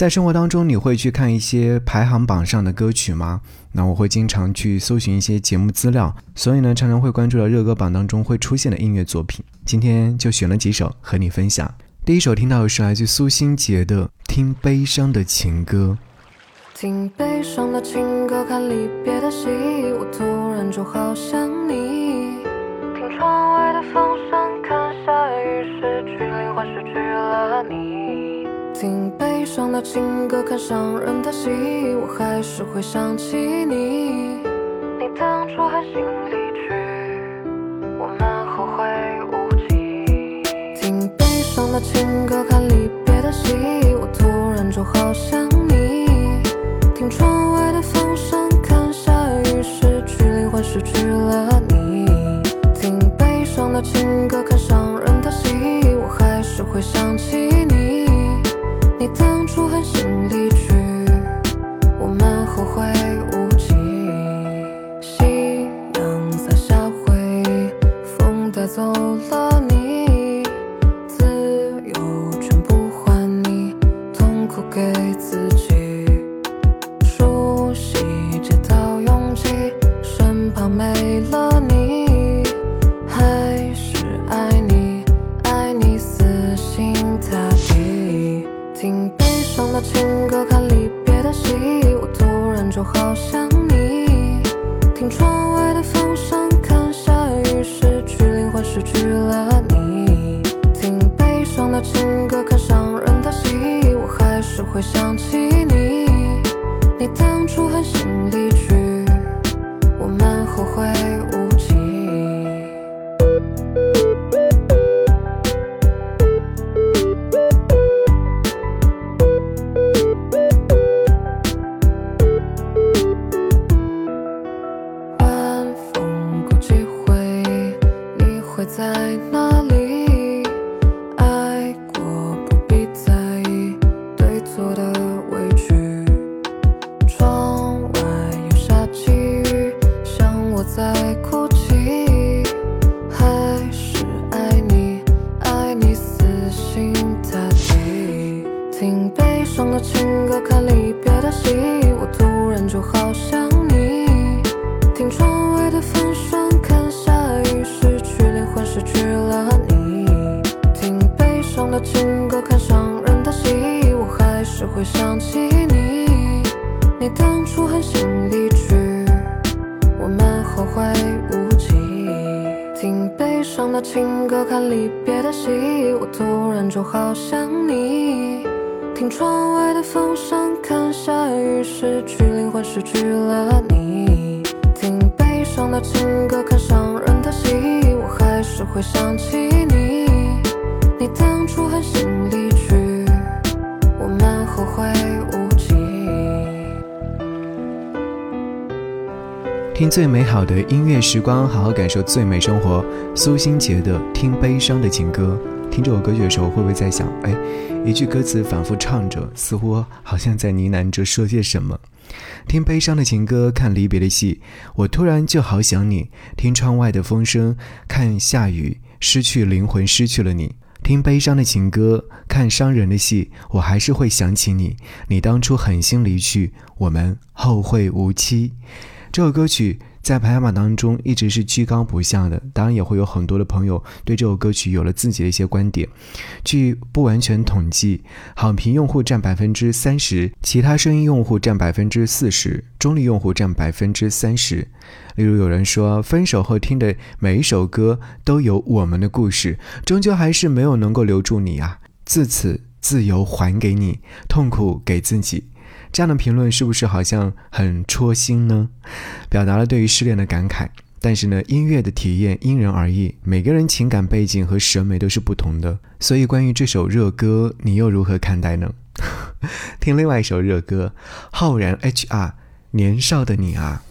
在生活当中，你会去看一些排行榜上的歌曲吗？那我会经常去搜寻一些节目资料，所以呢，常常会关注到热歌榜当中会出现的音乐作品。今天就选了几首和你分享。第一首听到的是来自苏新杰的《听悲伤的情歌》。听悲伤的情歌，看离别的戏，我突然就好想你。听窗外的风声，看下雨，失去灵魂，失去了你。听悲伤的情歌，看伤人的戏，我还是会想起你。你当初狠心离去，我们后会无期。听悲伤的情歌，看离别的戏，我突然就好想你。听窗外的风声，看下雨，失去灵魂，失去了你。听悲伤的情歌，看伤人的戏，我还是会想起走。失去了。伤的情歌，看伤人的戏，我还是会想起你。你当初狠心离去，我们后悔无期。听悲伤的情歌，看离别的戏，我突然就好想你。听窗外的风声，看下雨，失去灵魂，失去了你。听悲伤的情歌，看伤人的戏，我还是会想起你。你当初狠心离去，我们后悔无期。听最美好的音乐时光，好好感受最美生活。苏新杰的《听悲伤的情歌》，听这首歌曲的时候，会不会在想，哎，一句歌词反复唱着，似乎好像在呢喃着说些什么？听悲伤的情歌，看离别的戏，我突然就好想你。听窗外的风声，看下雨，失去灵魂，失去了你。听悲伤的情歌，看伤人的戏，我还是会想起你。你当初狠心离去，我们后会无期。这首歌曲在排行榜当中一直是居高不下的，当然也会有很多的朋友对这首歌曲有了自己的一些观点。据不完全统计，好评用户占百分之三十，其他声音用户占百分之四十，中立用户占百分之三十。例如有人说，分手后听的每一首歌都有我们的故事，终究还是没有能够留住你啊！自此自由还给你，痛苦给自己。这样的评论是不是好像很戳心呢？表达了对于失恋的感慨。但是呢，音乐的体验因人而异，每个人情感背景和审美都是不同的。所以，关于这首热歌，你又如何看待呢？听另外一首热歌，浩然 HR，年少的你啊。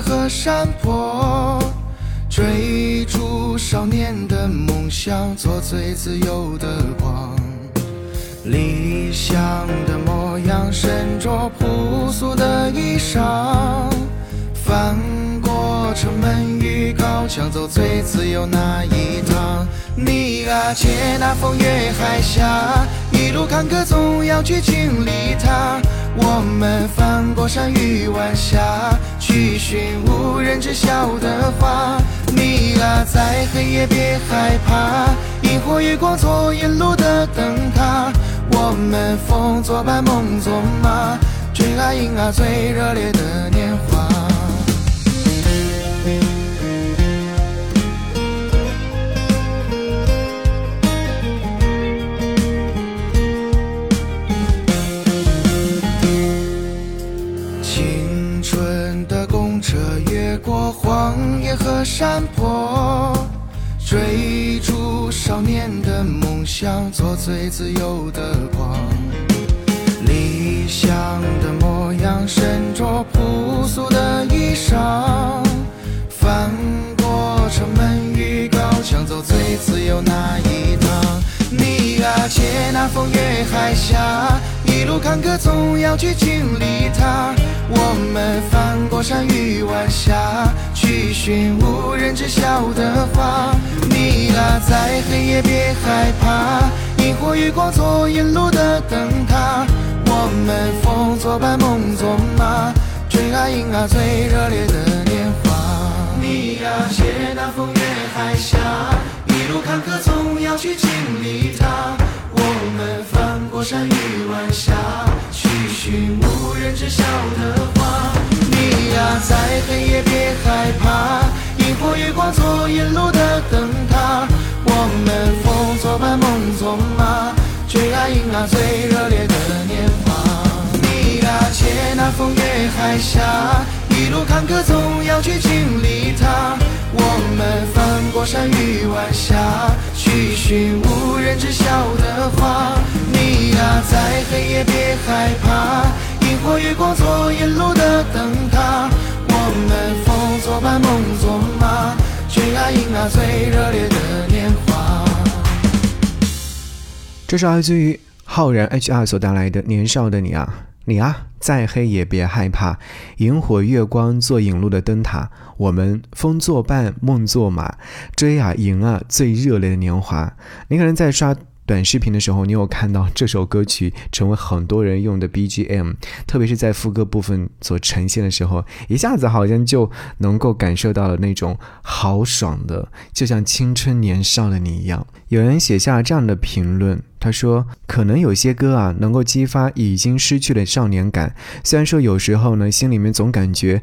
和山坡，追逐少年的梦想，做最自由的光。理想的模样，身着朴素的衣裳，翻过城门与高墙，走最自由那一趟。你啊，借那风月海峡，一路坎坷总要去经历它。我们翻过山与晚霞，去寻无人知晓的花。你啊，在黑夜别害怕，萤火月光做引路的灯塔。我们风作伴，梦作马，追啊迎啊最热烈的年华。和山坡。追逐少年的梦想，做最自由的光。理想的模样，身着朴素的衣裳，翻过城门与高墙，走最自由那一趟。你啊，借那风月海峡，一路坎坷总要去经历它。我们翻过山与晚霞，去寻无人知晓的花。你啊，在黑夜别害怕，萤火月光做引路的灯塔。我们风作伴，梦作马，追啊迎啊最热烈的年华。你啊，借那风月海峡，一路坎坷总要去经历它。我们翻过山与晚霞，去寻无人知晓的花。你啊，在黑夜别害怕，萤火月光做引路的灯塔。我们风作伴，梦作马，追啊迎啊最热烈的年华。你啊，借那风月海峡，一路坎坷总要去经历它。我们翻过山与晚霞，去寻无人知晓的花。你啊，在黑夜别害怕，萤火月光做引路的灯塔。我们风作伴，梦作马，追啊迎啊最热烈的年华。这是来自于浩然 HR 所带来的《年少的你啊，你啊，再黑也别害怕，萤火月光做引路的灯塔，我们风作伴，梦作马，追啊迎啊最热烈的年华。你可能在刷。短视频的时候，你有看到这首歌曲成为很多人用的 BGM，特别是在副歌部分所呈现的时候，一下子好像就能够感受到了那种豪爽的，就像青春年少的你一样。有人写下这样的评论，他说：“可能有些歌啊，能够激发已经失去的少年感。虽然说有时候呢，心里面总感觉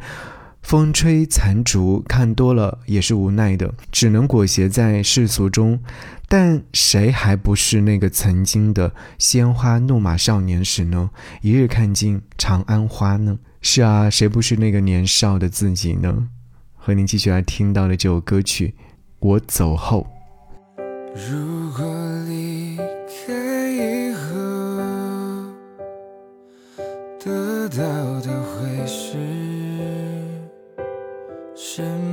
风吹残烛，看多了也是无奈的，只能裹挟在世俗中。”但谁还不是那个曾经的鲜花怒马少年时呢？一日看尽长安花呢？是啊，谁不是那个年少的自己呢？和您继续来听到的这首歌曲《我走后》。如果离开以后，得到的什么？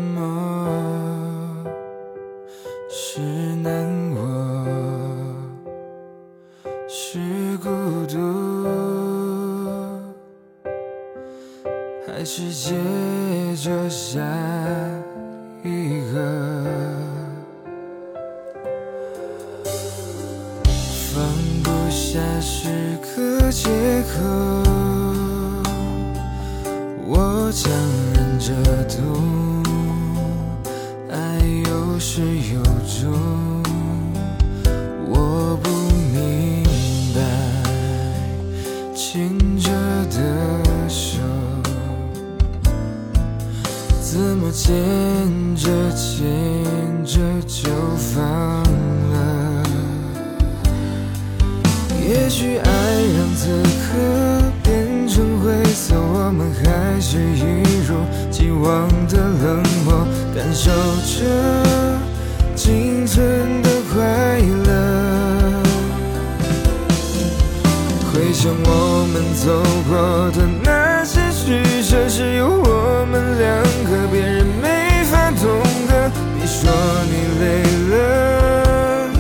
回想我们走过的那些曲折，只有我们两个，别人没法懂得。你说你累了，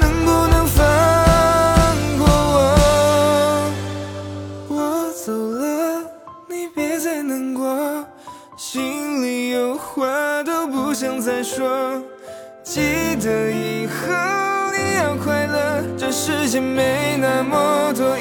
能不能放过我？我走了，你别再难过，心里有话都不想再说。记得以后你要快乐，这世界没那么多。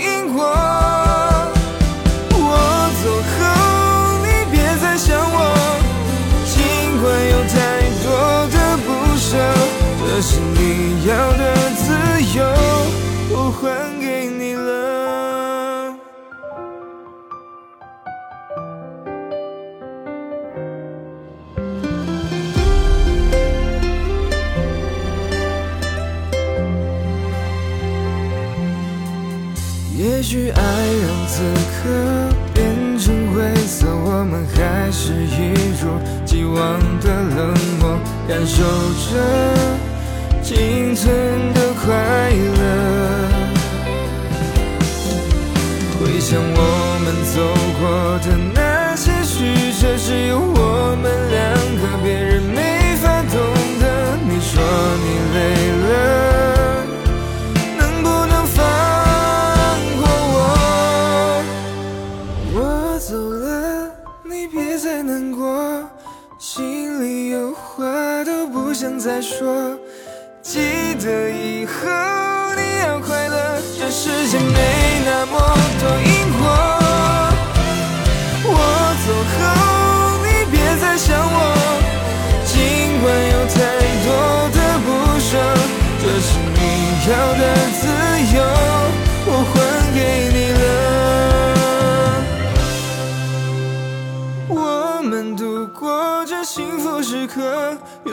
我们还是一如既往的冷漠，感受着仅存的快乐。回想我们走过的那些曲折，只有我不想再说。记得以后你要快乐，这世界没那么多因果。我走后，你别再想我，尽管有太多的不舍，这是你要的自由，我还给你了。我们度过这幸福时刻，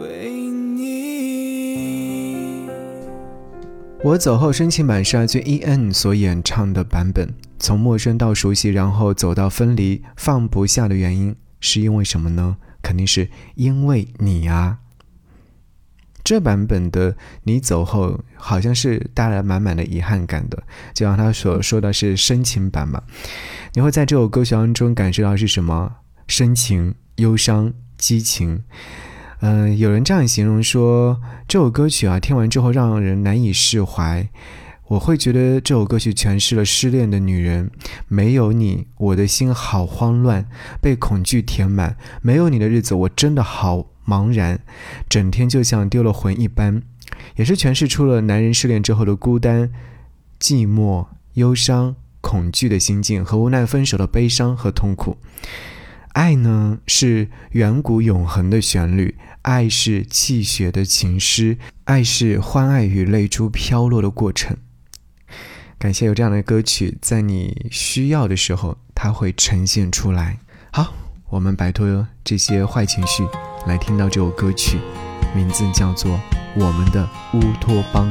为你。我走后深情版是来自 E.N 所演唱的版本，从陌生到熟悉，然后走到分离，放不下的原因是因为什么呢？肯定是因为你啊！这版本的你走后，好像是带来满满的遗憾感的，就像他所说的是深情版嘛。你会在这首歌曲当中感受到是什么？深情、忧伤、激情。嗯、有人这样形容说，这首歌曲啊，听完之后让人难以释怀。我会觉得这首歌曲诠释了失恋的女人，没有你，我的心好慌乱，被恐惧填满。没有你的日子，我真的好茫然，整天就像丢了魂一般。也是诠释出了男人失恋之后的孤单、寂寞、忧伤、恐惧的心境和无奈分手的悲伤和痛苦。爱呢，是远古永恒的旋律，爱是泣血的情诗，爱是欢爱与泪珠飘落的过程。感谢有这样的歌曲，在你需要的时候，它会呈现出来。好，我们摆脱这些坏情绪，来听到这首歌曲，名字叫做《我们的乌托邦》。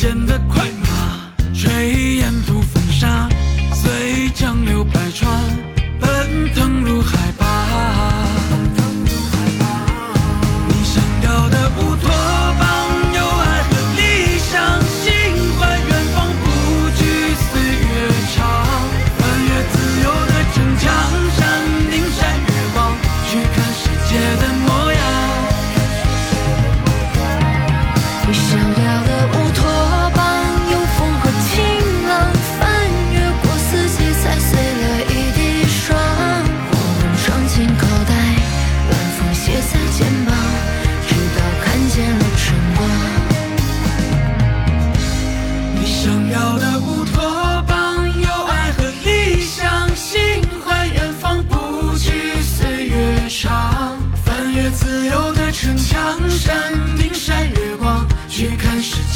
上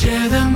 看世